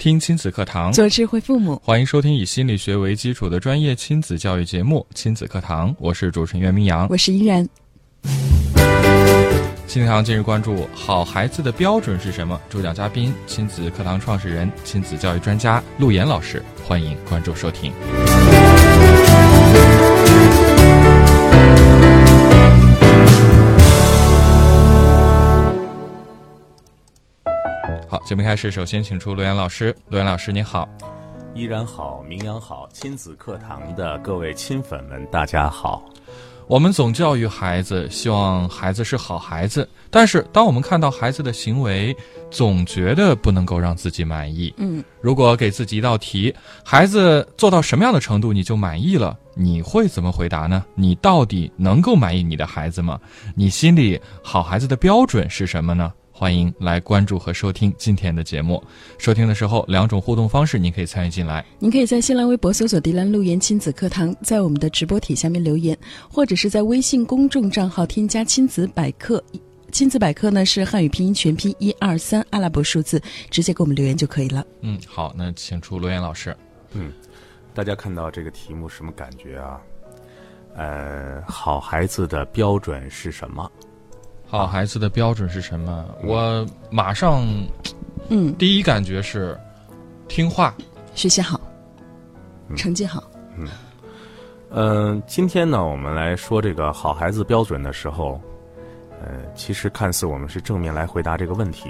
听亲子课堂，做智慧父母。欢迎收听以心理学为基础的专业亲子教育节目《亲子课堂》，我是主持人袁明阳，我是依然。亲子课堂今日关注：好孩子的标准是什么？主讲嘉宾：亲子课堂创始人、亲子教育专家陆岩老师。欢迎关注收听。节目开始，首先请出陆岩老师。陆岩老师，你好。依然好，名扬好，亲子课堂的各位亲粉们，大家好。我们总教育孩子，希望孩子是好孩子，但是当我们看到孩子的行为，总觉得不能够让自己满意。嗯，如果给自己一道题，孩子做到什么样的程度你就满意了，你会怎么回答呢？你到底能够满意你的孩子吗？你心里好孩子的标准是什么呢？欢迎来关注和收听今天的节目。收听的时候，两种互动方式您可以参与进来。您可以在新浪微博搜索“迪兰路言亲子课堂”，在我们的直播帖下面留言，或者是在微信公众账号添加“亲子百科”。亲子百科呢是汉语拼音全拼一二三阿拉伯数字，直接给我们留言就可以了。嗯，好，那请出罗岩老师。嗯，大家看到这个题目什么感觉啊？呃，好孩子的标准是什么？好孩子的标准是什么？我马上，嗯，第一感觉是听话、学习好、成绩好。嗯，嗯，今天呢，我们来说这个好孩子标准的时候，呃，其实看似我们是正面来回答这个问题，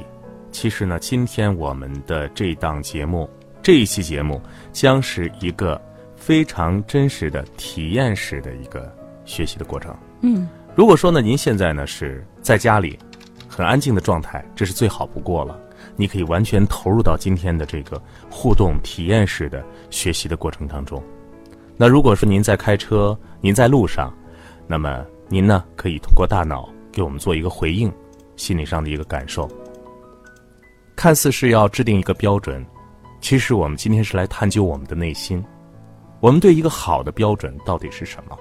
其实呢，今天我们的这档节目，这一期节目将是一个非常真实的体验式的一个学习的过程。嗯。如果说呢，您现在呢是在家里，很安静的状态，这是最好不过了。你可以完全投入到今天的这个互动体验式的学习的过程当中。那如果说您在开车，您在路上，那么您呢可以通过大脑给我们做一个回应，心理上的一个感受。看似是要制定一个标准，其实我们今天是来探究我们的内心，我们对一个好的标准到底是什么？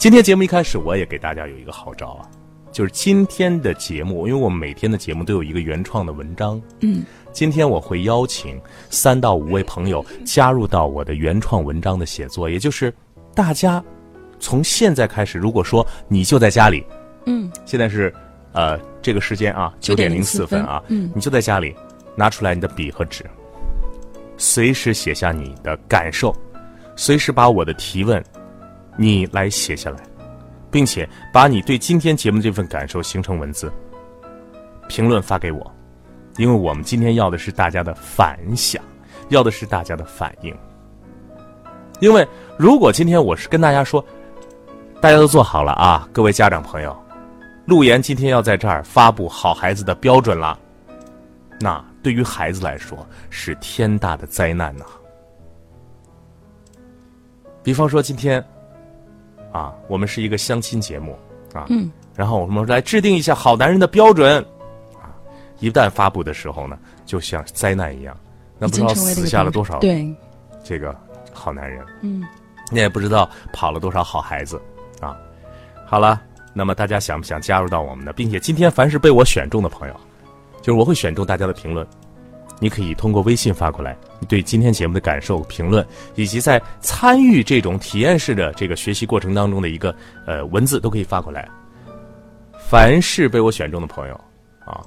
今天节目一开始，我也给大家有一个号召啊，就是今天的节目，因为我们每天的节目都有一个原创的文章。嗯，今天我会邀请三到五位朋友加入到我的原创文章的写作，也就是大家从现在开始，如果说你就在家里，嗯，现在是呃这个时间啊九点零四分啊，嗯，你就在家里拿出来你的笔和纸，随时写下你的感受，随时把我的提问。你来写下来，并且把你对今天节目这份感受形成文字，评论发给我，因为我们今天要的是大家的反响，要的是大家的反应。因为如果今天我是跟大家说，大家都做好了啊，各位家长朋友，陆岩今天要在这儿发布好孩子的标准了，那对于孩子来说是天大的灾难呐。比方说今天。啊，我们是一个相亲节目啊，嗯，然后我们来制定一下好男人的标准啊，一旦发布的时候呢，就像灾难一样，那不知道死下了多少对。这个好男人，嗯，你也不知道跑了多少好孩子啊。好了，那么大家想不想加入到我们呢，并且今天凡是被我选中的朋友，就是我会选中大家的评论。你可以通过微信发过来，你对今天节目的感受、评论，以及在参与这种体验式的这个学习过程当中的一个呃文字，都可以发过来。凡是被我选中的朋友，啊，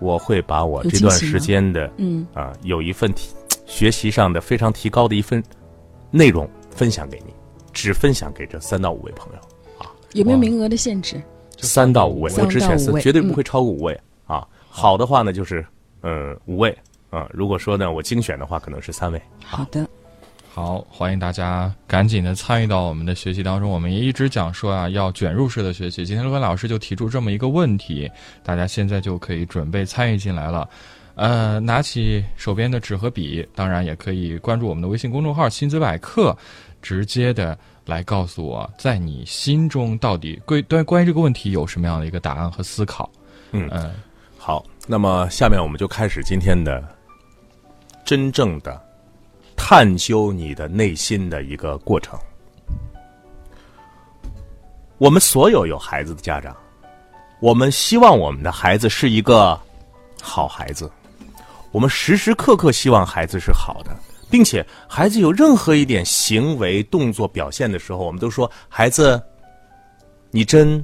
我会把我这段时间的嗯啊有一份提学习上的非常提高的一份内容分享给你，只分享给这三到五位朋友啊。有没有名额的限制？三到五位，我只选四，绝对不会超过五位啊。好的话呢，就是嗯五位。嗯，如果说呢，我精选的话，可能是三位。好的，好，欢迎大家赶紧的参与到我们的学习当中。我们也一直讲说啊，要卷入式的学习。今天陆文老师就提出这么一个问题，大家现在就可以准备参与进来了。呃，拿起手边的纸和笔，当然也可以关注我们的微信公众号“新子百科”，直接的来告诉我，在你心中到底关对关于这个问题有什么样的一个答案和思考？嗯嗯，好，那么下面我们就开始今天的真正的探究你的内心的一个过程。我们所有有孩子的家长，我们希望我们的孩子是一个好孩子，我们时时刻刻希望孩子是好的，并且孩子有任何一点行为、动作表现的时候，我们都说孩子，你真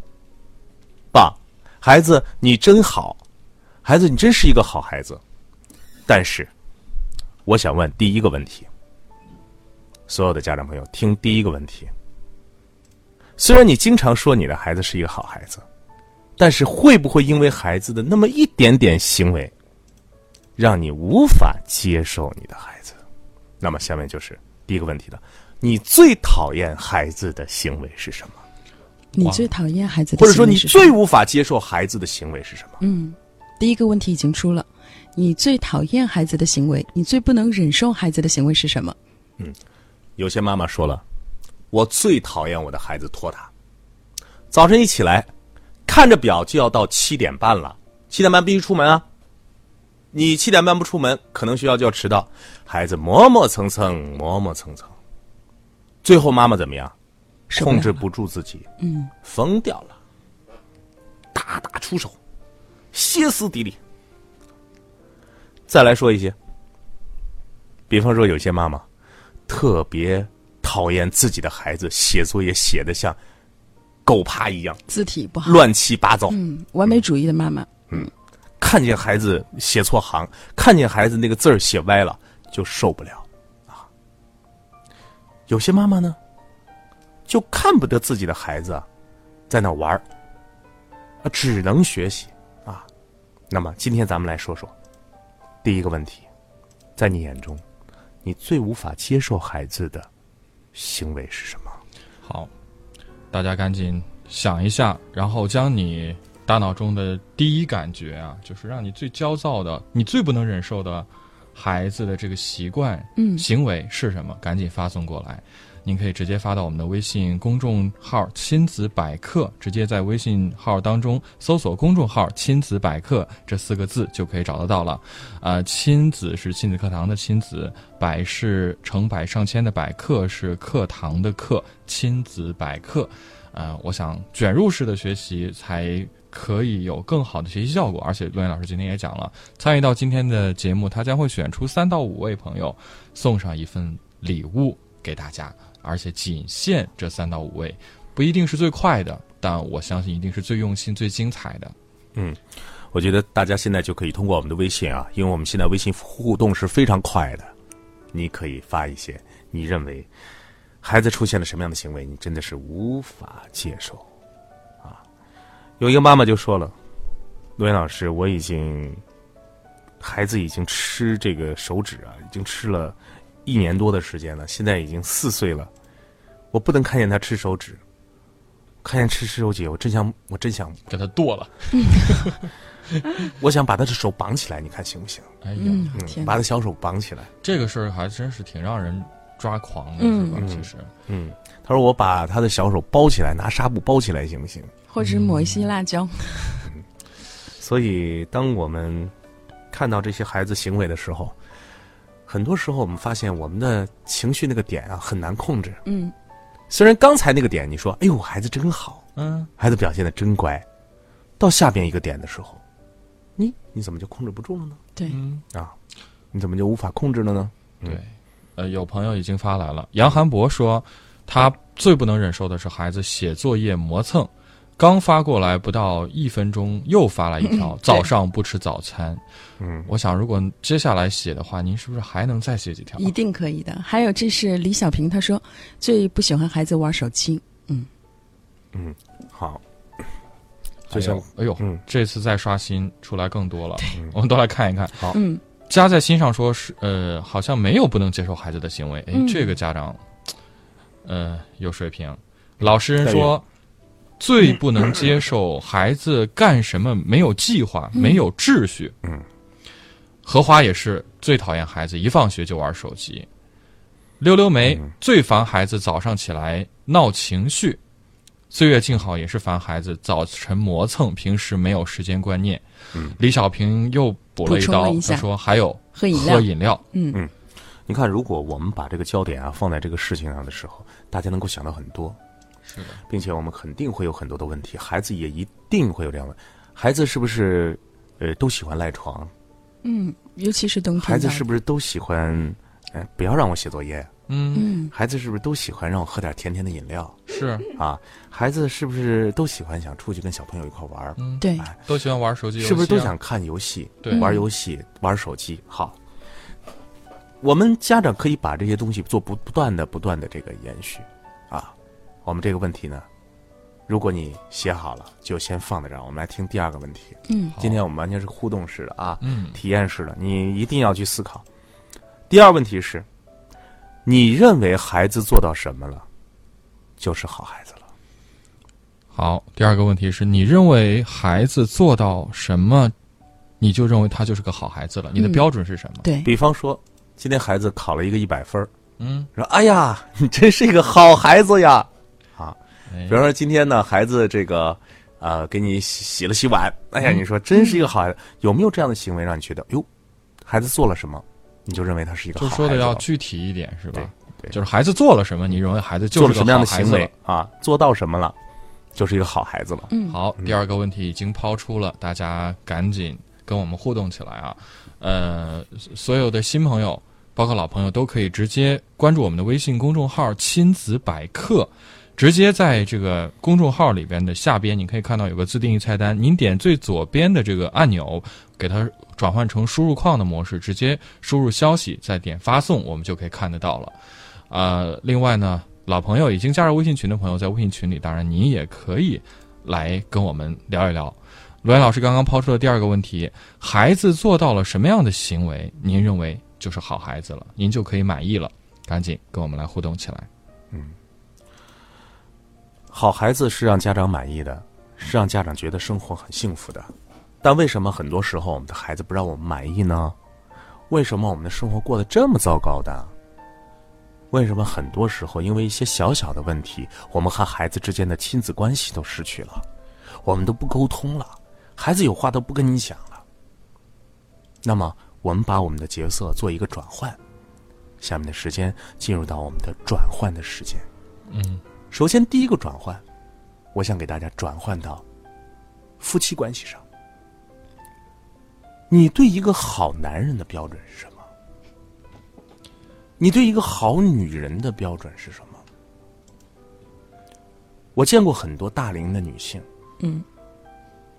棒，孩子你真好，孩子你真是一个好孩子。但是，我想问第一个问题，所有的家长朋友听第一个问题。虽然你经常说你的孩子是一个好孩子，但是会不会因为孩子的那么一点点行为，让你无法接受你的孩子？那么下面就是第一个问题了：你最讨厌孩子的行为是什么？你最讨厌孩子的或者说你最无法接受孩子的行为是什么？嗯，第一个问题已经出了，你最讨厌孩子的行为，你最不能忍受孩子的行为是什么？嗯有些妈妈说了，我最讨厌我的孩子拖沓。早晨一起来，看着表就要到七点半了，七点半必须出门啊。你七点半不出门，可能学校就要迟到。孩子磨磨蹭蹭，磨磨蹭蹭，最后妈妈怎么样？控制不住自己，嗯，疯掉了，大打出手，歇斯底里。再来说一些，比方说有些妈妈特别讨厌自己的孩子写作业写的像狗爬一样字体不好，乱七八糟，嗯，完美主义的妈妈，嗯看见孩子写错行，看见孩子那个字儿写歪了就受不了啊。有些妈妈呢，就看不得自己的孩子啊在那玩儿，啊，只能学习啊。那么今天咱们来说说第一个问题，在你眼中，你最无法接受孩子的行为是什么？好，大家赶紧想一下，然后将你大脑中的第一感觉啊，就是让你最焦躁的、你最不能忍受的孩子的这个习惯、嗯行为是什么？赶紧发送过来。您可以直接发到我们的微信公众号“亲子百科”，直接在微信号当中搜索公众号“亲子百科”这四个字就可以找得到了。啊、亲子是亲子课堂的亲子，百是成百上千的百，课是课堂的课，亲子百科。呃，我想卷入式的学习才可以有更好的学习效果。而且陆岩老师今天也讲了，参与到今天的节目，他将会选出三到五位朋友，送上一份礼物给大家，而且仅限这三到五位，不一定是最快的，但我相信一定是最用心、最精彩的。嗯我觉得大家现在就可以通过我们的微信啊，因为我们现在微信互动是非常快的，你可以发一些你认为孩子出现了什么样的行为，你真的是无法接受啊。有一个妈妈就说了：“罗岩老师，我已经孩子已经吃这个手指啊，已经吃了一年多的时间了，现在已经四岁了，我不能看见他吃手指，看见吃吃手指，我真想，我真想给他剁了，我想把他的手绑起来，你看行不行？哎呀，嗯，嗯，天，把他小手绑起来。这个事儿还真是挺让人抓狂的，嗯是吧？其实，嗯，他说我把他的小手包起来，拿纱布包起来行不行？或者抹一些辣椒，所以，当我们看到这些孩子行为的时候，很多时候我们发现我们的情绪那个点啊很难控制。嗯，虽然刚才那个点你说，哎呦，孩子真好，嗯，孩子表现的真乖，到下边一个点的时候，你你怎么就控制不住了呢？对，嗯。啊，你怎么就无法控制了呢？对，呃，有朋友已经发来了。杨涵博说，他最不能忍受的是孩子写作业磨蹭，刚发过来不到一分钟，又发了一条嗯：早上不吃早餐。嗯，我想，如果接下来写的话，您是不是还能再写几条？一定可以的。还有，这是李小平，他说最不喜欢孩子玩手机，嗯嗯，好，哎就像呦，哎呦，嗯这次再刷新出来更多了，我们都来看一看。好嗯，加在心上说是呃，好像没有不能接受孩子的行为。哎，嗯这个家长，呃，有水平。老实人说，最不能接受孩子干什么没有计划、没有秩序。嗯，荷花也是最讨厌孩子一放学就玩手机。溜溜梅最烦孩子早上起来闹情绪，岁月静好也是烦孩子早晨磨蹭，平时没有时间观念。李小平又补了一刀，他说还有喝饮料。喝饮料，嗯。你看，如果我们把这个焦点啊放在这个事情上的时候，大家能够想到很多，是的，并且我们肯定会有很多的问题，孩子也一定会有这样的。孩子是不是呃都喜欢赖床？嗯，尤其是冬天孩子是不是都喜欢？哎，不要让我写作业。嗯，嗯孩子是不是都喜欢让我喝点甜甜的饮料是，啊？孩子是不是都喜欢想出去跟小朋友一块玩？嗯，对哎都喜欢玩手机游戏啊，是不是都想看游戏、对玩游戏、玩手机？好，我们家长可以把这些东西做不不断的、不断的这个延续啊。我们这个问题呢，如果你写好了，就先放在这儿。我们来听第二个问题。嗯今天我们完全是互动式的啊，嗯体验式的，你一定要去思考。第二问题是，你认为孩子做到什么了，就是好孩子了？好，第二个问题是你认为孩子做到什么，你就认为他就是个好孩子了？你的嗯标准是什么？对，比方说，今天孩子考了一个一百分儿嗯，说：“哎呀，你真是一个好孩子呀！”比方说今天呢，孩子这个呃给你洗洗了洗碗，哎呀，嗯你说真是一个好孩子，有没有这样的行为让你觉得哟，孩子做了什么，你就认为他是一个好就说的？要具体一点，是吧？对对就是孩子做了什么，你认为孩子就是个做了什么样的行为啊？做到什么了，就是一个好孩子了。嗯好，第二个问题已经抛出了，大家赶紧跟我们互动起来啊！呃，所有的新朋友，包括老朋友，都可以直接关注我们的微信公众号“亲子百科”，直接在这个公众号里边的下边，你可以看到有个自定义菜单，您点最左边的这个按钮，给它转换成输入框的模式，直接输入消息，再点发送，我们就可以看得到了。呃，另外呢，老朋友已经加入微信群的朋友，在微信群里，当然您也可以来跟我们聊一聊。罗岩老师刚刚抛出的第二个问题：孩子做到了什么样的行为，您认为就是好孩子了，您就可以满意了？赶紧跟我们来互动起来。嗯好孩子是让家长满意的，是让家长觉得生活很幸福的。但为什么很多时候我们的孩子不让我们满意呢？为什么我们的生活过得这么糟糕的？为什么很多时候因为一些小小的问题，我们和孩子之间的亲子关系都失去了，我们都不沟通了，孩子有话都不跟你讲了。那么，我们把我们的角色做一个转换。下面的时间进入到我们的转换的时间。嗯，首先，第一个转换，我想给大家转换到夫妻关系上。你对一个好男人的标准是什么？你对一个好女人的标准是什么？我见过很多大龄的女性，嗯，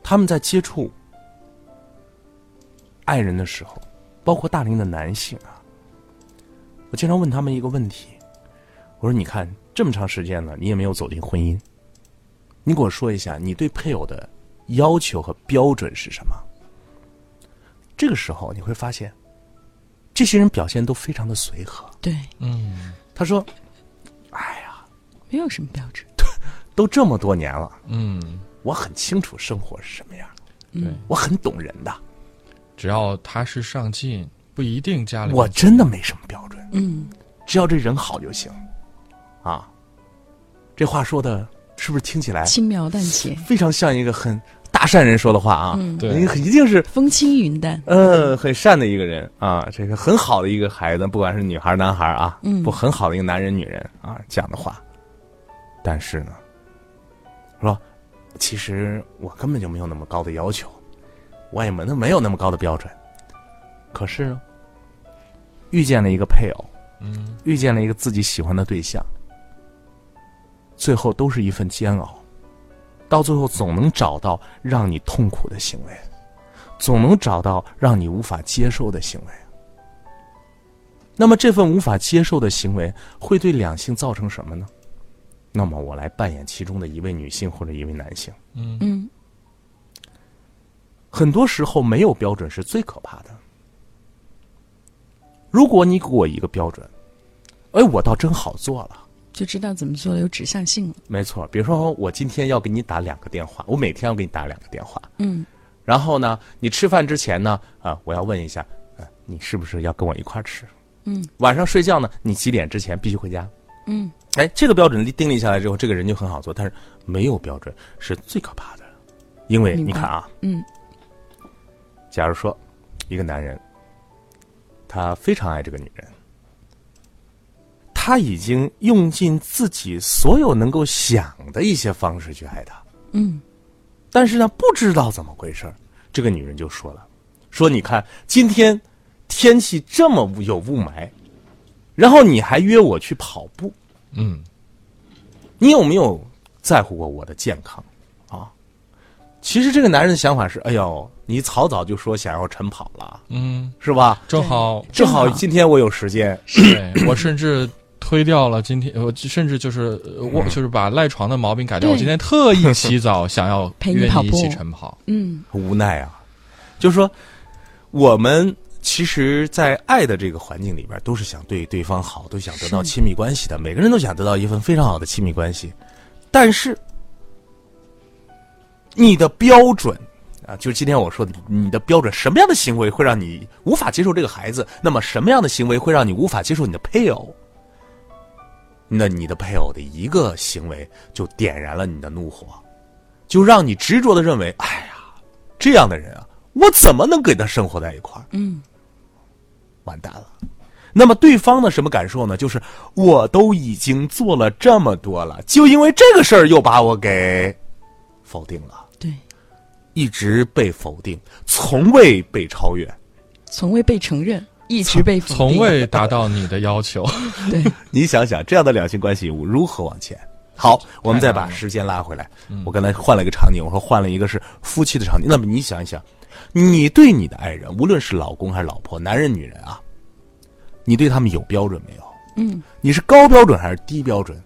他们在接触爱人的时候，包括大龄的男性啊，我经常问他们一个问题，我说：“你看这么长时间了，你也没有走进婚姻，你给我说一下，你对配偶的要求和标准是什么？”这个时候你会发现，这些人表现都非常的随和。对，嗯。他说：“哎呀，没有什么标准。都这么多年了，嗯，我很清楚生活是什么样，对，我很懂人的，只要他是上进，不一定家里我真的没什么标准。”嗯，只要这人好就行，啊，这话说的是不是听起来轻描淡写，非常像一个很大善人说的话啊？嗯对一定是风轻云淡。嗯很善的一个人啊，这个很好的一个孩子，不管是女孩男孩啊，嗯不很好的一个男人女人啊讲的话，但是呢，说其实我根本就没有那么高的要求，我也没那没有那么高的标准，可是呢，遇见了一个配偶。嗯遇见了一个自己喜欢的对象，最后都是一份煎熬，到最后总能找到让你痛苦的行为，总能找到让你无法接受的行为。那么这份无法接受的行为会对两性造成什么呢？那么我来扮演其中的一位女性或者一位男性。嗯嗯很多时候没有标准是最可怕的。如果你给我一个标准，哎，我倒真好做了。就知道怎么做了，有指向性了。没错，比如说我今天要给你打两个电话，我每天要给你打两个电话。嗯然后呢，你吃饭之前呢，啊，我要问一下，呃，你是不是要跟我一块儿吃？嗯，晚上睡觉呢，你几点之前必须回家。嗯，哎，这个标准定立下来之后，这个人就很好做。但是没有标准是最可怕的，因为你看啊，嗯，假如说一个男人，他非常爱这个女人，他已经用尽自己所有能够想的一些方式去爱她，嗯，但是呢，不知道怎么回事儿这个女人就说了：“说你看今天天气这么有雾霾，然后你还约我去跑步，嗯，你有没有在乎过我的健康？啊？”其实这个男人的想法是：哎呦，你早早就说想要晨跑了，嗯，是吧？正好，正好正好今天我有时间，对 我甚至推掉了今天，我甚至就是呃我嗯就是把赖床的毛病改掉。我今天特意起早，想要陪你一起晨跑。嗯，无奈啊。就是说，我们其实，在爱的这个环境里边，都是想对对方好，都想得到亲密关系的。每个人都想得到一份非常好的亲密关系，但是你的标准啊，就是今天我说的，你的标准，什么样的行为会让你无法接受这个孩子？那么什么样的行为会让你无法接受你的配偶？那你的配偶的一个行为就点燃了你的怒火，就让你执着的认为，哎呀，这样的人啊，我怎么能跟他生活在一块儿？嗯，完蛋了。那么对方的什么感受呢？就是我都已经做了这么多了，就因为这个事儿又把我给否定了，对，一直被否定，从未被超越。从未被承认，一直被从未达到你的要求。对，你想想，这样的两性关系如何往前？好，我们再把时间拉回来。我刚才换了一个场景，我说换了一个是夫妻的场景。那么你想一想，你对你的爱人，无论是老公还是老婆，男人女人啊，你对他们有标准没有？嗯，你是高标准还是低标准？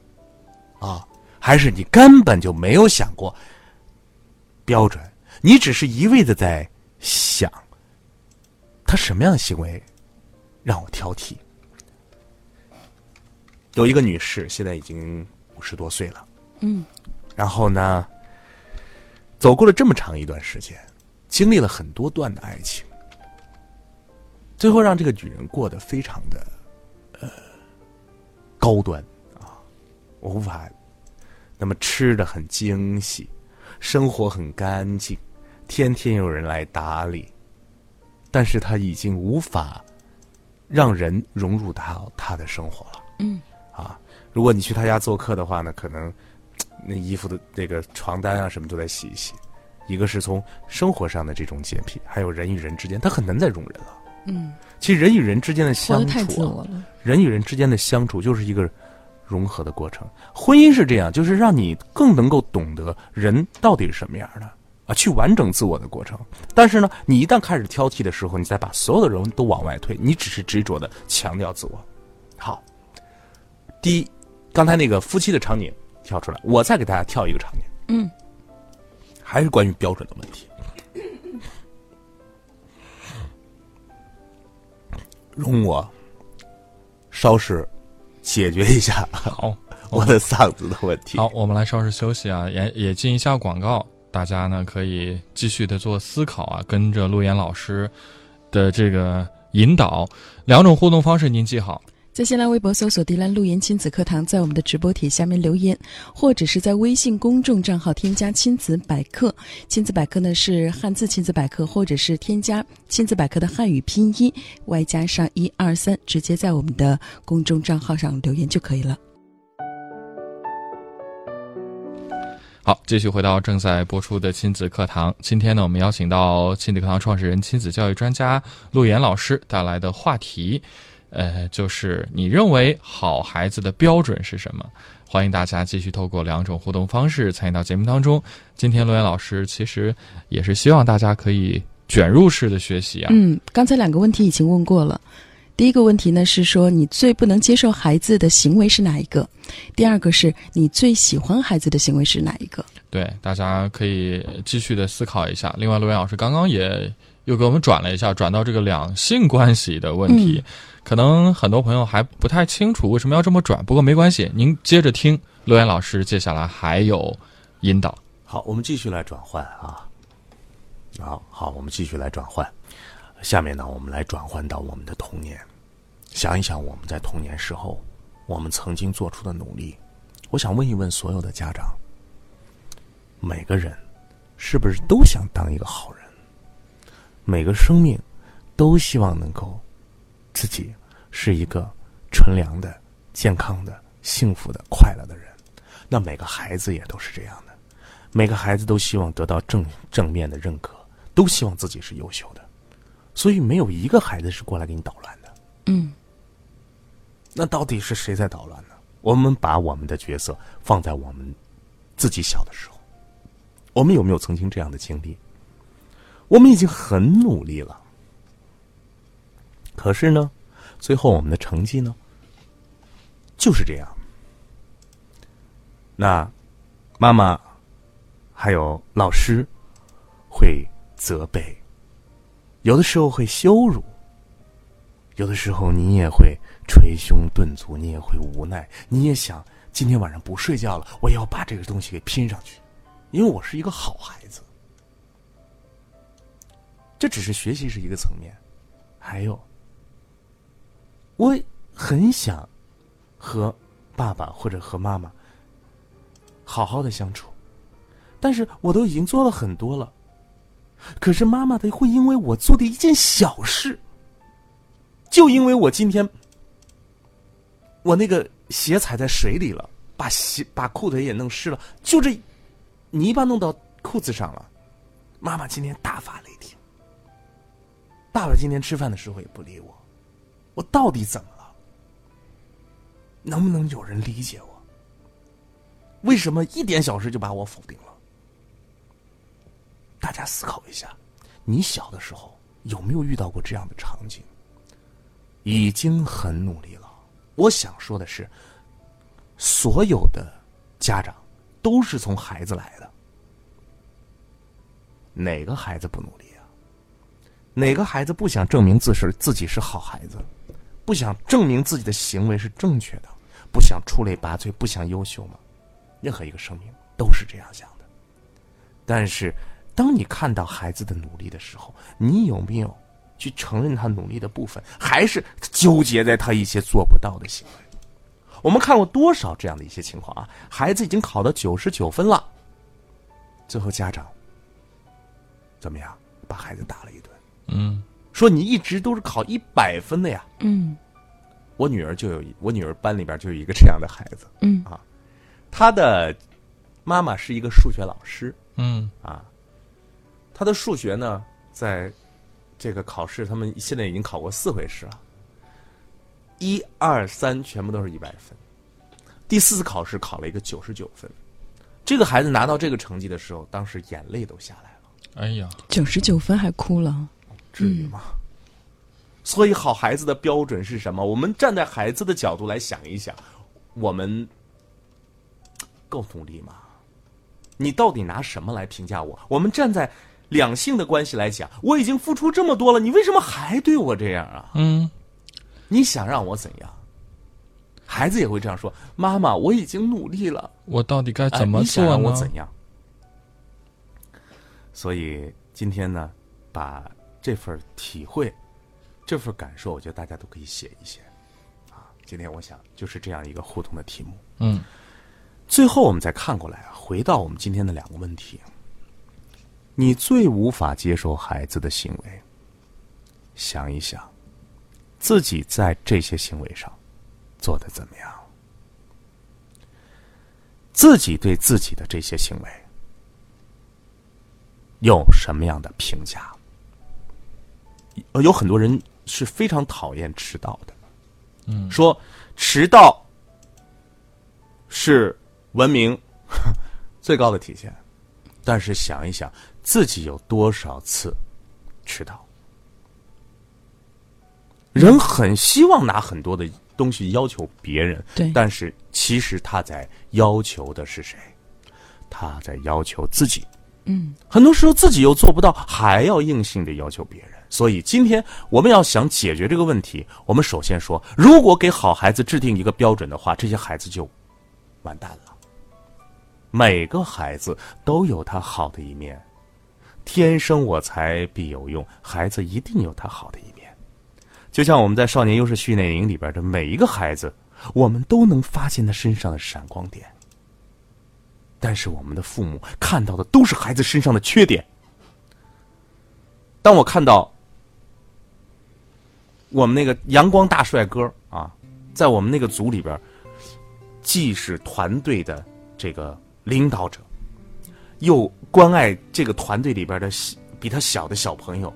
啊，还是你根本就没有想过标准？你只是一味的在想，他什么样的行为让我挑剔？有一个女士，现在已经五十多岁了，嗯，然后呢，走过了这么长一段时间，经历了很多段的爱情，最后让这个女人过得非常的呃高端啊，我无法。那么吃的很精细，生活很干净，天天有人来打理，但是她已经无法让人融入到他的生活了。嗯，啊，如果你去他家做客的话呢，可能那衣服的那个床单啊什么都得洗一洗。一个是从生活上的这种洁癖，还有人与人之间，他很难再容忍了。嗯，其实人与人之间的相处、啊，人与人之间的相处就是一个融合的过程。婚姻是这样，就是让你更能够懂得人到底是什么样的啊，去完整自我的过程。但是呢，你一旦开始挑剔的时候，你再把所有的人都往外推，你只是执着的强调自我。好，第一，刚才那个夫妻的场景跳出来，我再给大家跳一个场景，嗯，还是关于标准的问题。容我稍事解决一下好，我的嗓子的问题。好，我们来稍事休息啊，也也进一下广告。大家呢可以继续的做思考啊，跟着陆岩老师的这个引导，两种互动方式您记好。在新浪微博搜索“迪兰路言亲子课堂”，在我们的直播帖下面留言，或者是在微信公众账号添加“亲子百科”。亲子百科呢是汉字亲子百科，或者是添加亲子百科的汉语拼音，外加上一二三，直接在我们的公众账号上留言就可以了。好，继续回到正在播出的亲子课堂。今天呢，我们邀请到亲子课堂创始人、亲子教育专家陆岩老师带来的话题，呃，就是你认为好孩子的标准是什么？欢迎大家继续透过两种互动方式参与到节目当中。今天陆岩老师其实也是希望大家可以卷入式的学习啊。嗯，刚才两个问题已经问过了。第一个问题呢是说你最不能接受孩子的行为是哪一个？第二个是你最喜欢孩子的行为是哪一个？对，大家可以继续的思考一下。另外，陆岩老师刚刚也又给我们转了一下，转到这个两性关系的问题，可能很多朋友还不太清楚为什么要这么转。不过没关系，您接着听陆岩老师接下来还有引导。好，我们继续来转换啊。好好，我们继续来转换。下面呢，我们来转换到我们的童年。想一想我们在童年时候我们曾经做出的努力，我想问一问所有的家长：每个人是不是都想当一个好人？每个生命都希望能够自己是一个纯良的、健康的、幸福的、快乐的人。那每个孩子也都是这样的，每个孩子都希望得到正正面的认可，都希望自己是优秀的，所以没有一个孩子是过来给你捣乱的。嗯，那到底是谁在捣乱呢？我们把我们的角色放在我们自己小的时候，我们有没有曾经这样的经历？我们已经很努力了，可是呢，最后我们的成绩呢，就是这样。那妈妈还有老师会责备，有的时候会羞辱，有的时候你也会捶胸顿足，你也会无奈，你也想今天晚上不睡觉了，我要把这个东西给拼上去，因为我是一个好孩子。这只是学习是一个层面，还有，我很想和爸爸或者和妈妈。好好的相处，但是我都已经做了很多了。可是妈妈她会因为我做的一件小事，就因为我今天我那个鞋踩在水里了，把鞋把裤腿也弄湿了，就这泥巴弄到裤子上了，妈妈今天大发雷霆。爸爸今天吃饭的时候也不理我，我到底怎么了？能不能有人理解我？为什么一点小事就把我否定了？大家思考一下，你小的时候有没有遇到过这样的场景？已经很努力了。我想说的是，所有的家长都是从孩子来的。哪个孩子不努力啊？哪个孩子不想证明自是自己是好孩子，不想证明自己的行为是正确的，不想出类拔萃，不想优秀吗？任何一个生命都是这样想的，但是，当你看到孩子的努力的时候，你有没有去承认他努力的部分，还是纠结在他一些做不到的行为？我们看过多少这样的一些情况啊？孩子已经考到九十九分了，最后家长怎么样？把孩子打了一顿，嗯，说你一直都是考一百分的呀。嗯我女儿就有一，我女儿班里边就有一个这样的孩子，嗯啊，她的妈妈是一个数学老师，嗯啊，他的数学呢，在这个考试，他们现在已经考过四回试了，一二三全部都是一百分，第四次考试考了一个九十九分，这个孩子拿到这个成绩的时候，当时眼泪都下来了，哎呀，九十九分还哭了。至于吗？所以，好孩子的标准是什么？我们站在孩子的角度来想一想，我们够努力吗？你到底拿什么来评价我？我们站在两性的关系来讲，我已经付出这么多了，你为什么还对我这样啊？嗯，你想让我怎样？孩子也会这样说：“妈妈，我已经努力了，我到底该哎怎么你想做呢？让我怎样？”所以今天呢，把这份体会、这份感受，我觉得大家都可以写一写。啊，今天我想就是这样一个互动的题目。嗯最后，我们再看过来啊，回到我们今天的两个问题：你最无法接受孩子的行为，想一想，自己在这些行为上做的怎么样？自己对自己的这些行为有什么样的评价？呃，有很多人是非常讨厌迟到的，嗯，说迟到是文明 最高的体现。但是想一想，自己有多少次迟到？人很希望拿很多的东西要求别人，对但是其实他在要求的是谁？他在要求自己。嗯很多时候自己又做不到，还要硬性的要求别人。所以今天我们要想解决这个问题，我们首先说，如果给好孩子制定一个标准的话，这些孩子就完蛋了。每个孩子都有他好的一面，天生我材必有用，孩子一定有他好的一面。就像我们在少年优势训练营里边的每一个孩子，我们都能发现他身上的闪光点。但是我们的父母看到的都是孩子身上的缺点。当我看到我们那个阳光大帅哥啊，在我们那个组里边，既是团队的这个领导者，又关爱这个团队里边的比他小的小朋友，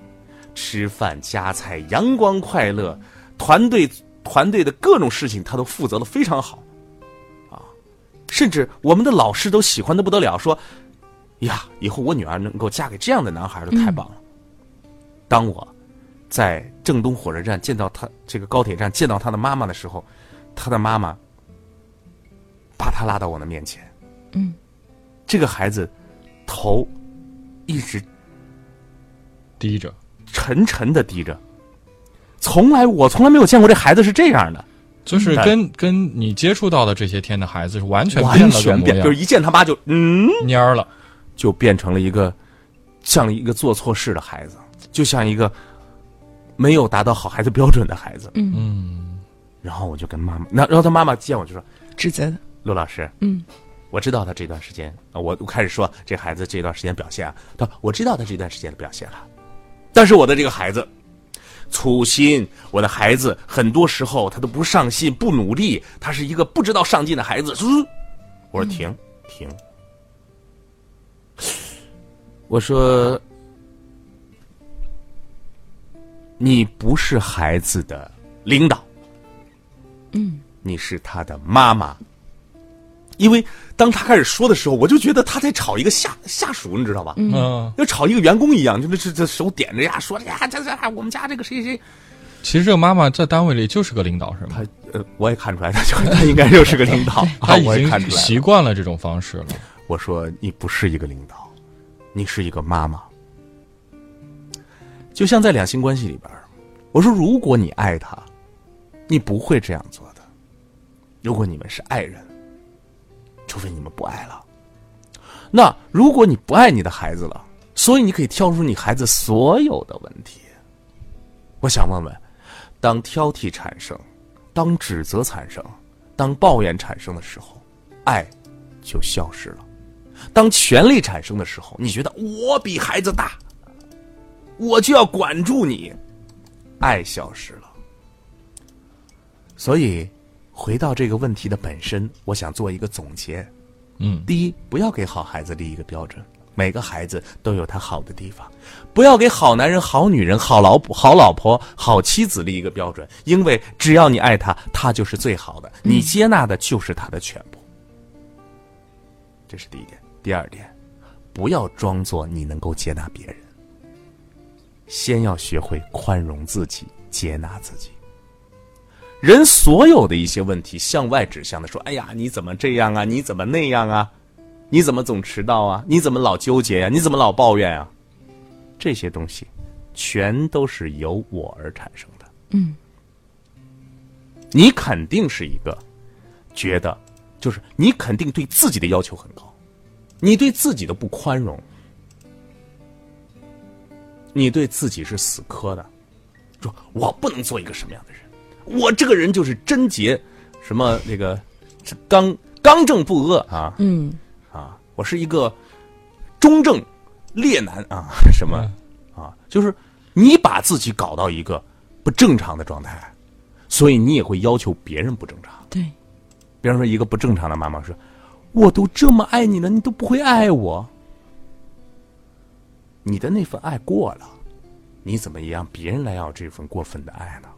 吃饭夹菜，阳光快乐，团队团队的各种事情他都负责的非常好，啊，甚至我们的老师都喜欢的不得了，说呀，以后我女儿能够嫁给这样的男孩，就太棒了。当我在郑东火车站见到他这个高铁站见到他的妈妈的时候，他的妈妈把他拉到我的面前，嗯，这个孩子头一直低着，沉沉的低着，从来我从来没有见过这孩子是这样的，就是嗯跟跟你接触到的这些天的孩子是完全变完全变，就是一见他妈就嗯，蔫儿了。就变成了一个像一个做错事的孩子，就像一个没有达到好孩子标准的孩子。嗯，然后我就跟妈妈，那然后他妈妈见我就说指责的，：“陆老师，嗯，我知道他这段时间啊，我我开始说这孩子这段时间表现啊，他我知道他这段时间的表现了，但是我的这个孩子粗心，我的孩子很多时候他都不上心、不努力，他是一个不知道上进的孩子。嗯、我说停停，我说你不是孩子的领导，嗯，你是他的妈妈。因为当他开始说的时候，我就觉得他在炒一个下下属，你知道吧？嗯，要炒一个员工一样，就是这这手点着呀，说呀，这这我们家这个谁谁，其实这个妈妈在单位里就是个领导，是吗？他呃，我也看出来，她就她应该就是个领导啊她，已我也经看出来。习惯了这种方式了。我说你不是一个领导，你是一个妈妈。就像在两性关系里边，我说如果你爱他，你不会这样做的。如果你们是爱人，除非你们不爱了。那如果你不爱你的孩子了，所以你可以挑出你孩子所有的问题。我想问问，当挑剔产生，当指责产生，当抱怨产生的时候，爱就消失了。当权力产生的时候，你觉得我比孩子大，我就要管住你，爱消失了。所以，回到这个问题的本身，我想做一个总结。嗯，第一，不要给好孩子立一个标准，每个孩子都有他好的地方，不要给好男人、好女人、好老婆、好老婆、好妻子立一个标准，因为只要你爱他，他就是最好的，你接纳的就是他的全部。这是第一点。第二点，不要装作你能够接纳别人，先要学会宽容自己，接纳自己。人所有的一些问题向外指向的说：“哎呀，你怎么这样啊？你怎么那样啊？你怎么总迟到啊？你怎么老纠结呀、你怎么老抱怨啊？”这些东西，全都是由我而产生的。嗯，你肯定是一个觉得，就是你肯定对自己的要求很高，你对自己的不宽容，你对自己是死磕的，说我不能做一个什么样的人，我这个人就是贞洁，什么那个是刚刚正不阿啊，嗯，啊，我是一个中正烈男啊，什么啊，就是你把自己搞到一个不正常的状态，所以你也会要求别人不正常。对，比方说，一个不正常的妈妈说：“我都这么爱你了，你都不会爱我。”你的那份爱过了，你怎么也让别人来要这份过分的爱呢？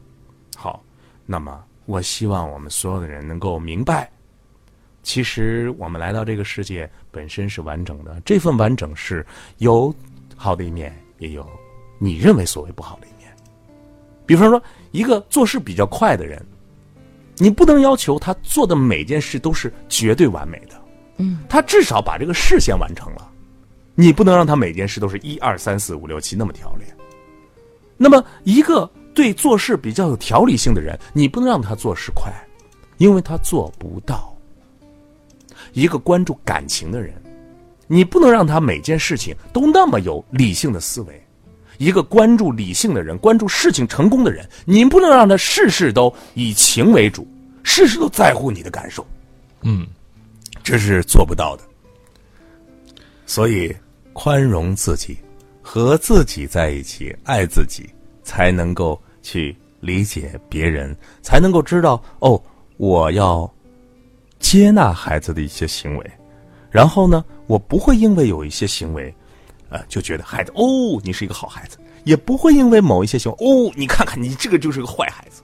好，那么我希望我们所有的人能够明白，其实我们来到这个世界本身是完整的，这份完整是有好的一面，也有你认为所谓不好的一面。比方说，一个做事比较快的人，你不能要求他做的每件事都是绝对完美的，嗯，他至少把这个事先完成了，你不能让他每件事都是一二三四五六七那么条列。那么，一个对做事比较有条理性的人，你不能让他做事快，因为他做不到。一个关注感情的人，你不能让他每件事情都那么有理性的思维，一个关注理性的人，关注事情成功的人，你不能让他事事都以情为主，事事都在乎你的感受，嗯，这是做不到的。所以，宽容自己，和自己在一起，爱自己，才能够去理解别人，才能够知道哦，我要接纳孩子的一些行为，然后呢，我不会因为有一些行为，呃，就觉得孩子哦，你是一个好孩子，也不会因为某一些行为哦，你看看你这个就是个坏孩子，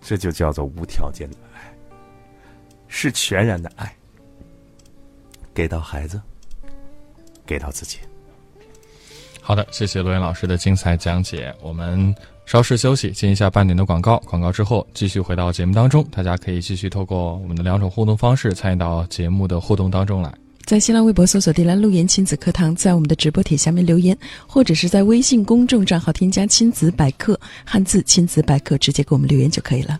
这就叫做无条件的爱，是全然的爱。给到孩子，给到自己。好的，谢谢罗岩老师的精彩讲解。我们稍事休息，进一下半点的广告。广告之后，继续回到节目当中。大家可以继续透过我们的两种互动方式参与到节目的互动当中来。在新浪微博搜索“迪兰路言亲子课堂”，在我们的直播帖下面留言，或者是在微信公众账号添加“亲子百科”汉字“亲子百科”，直接给我们留言就可以了。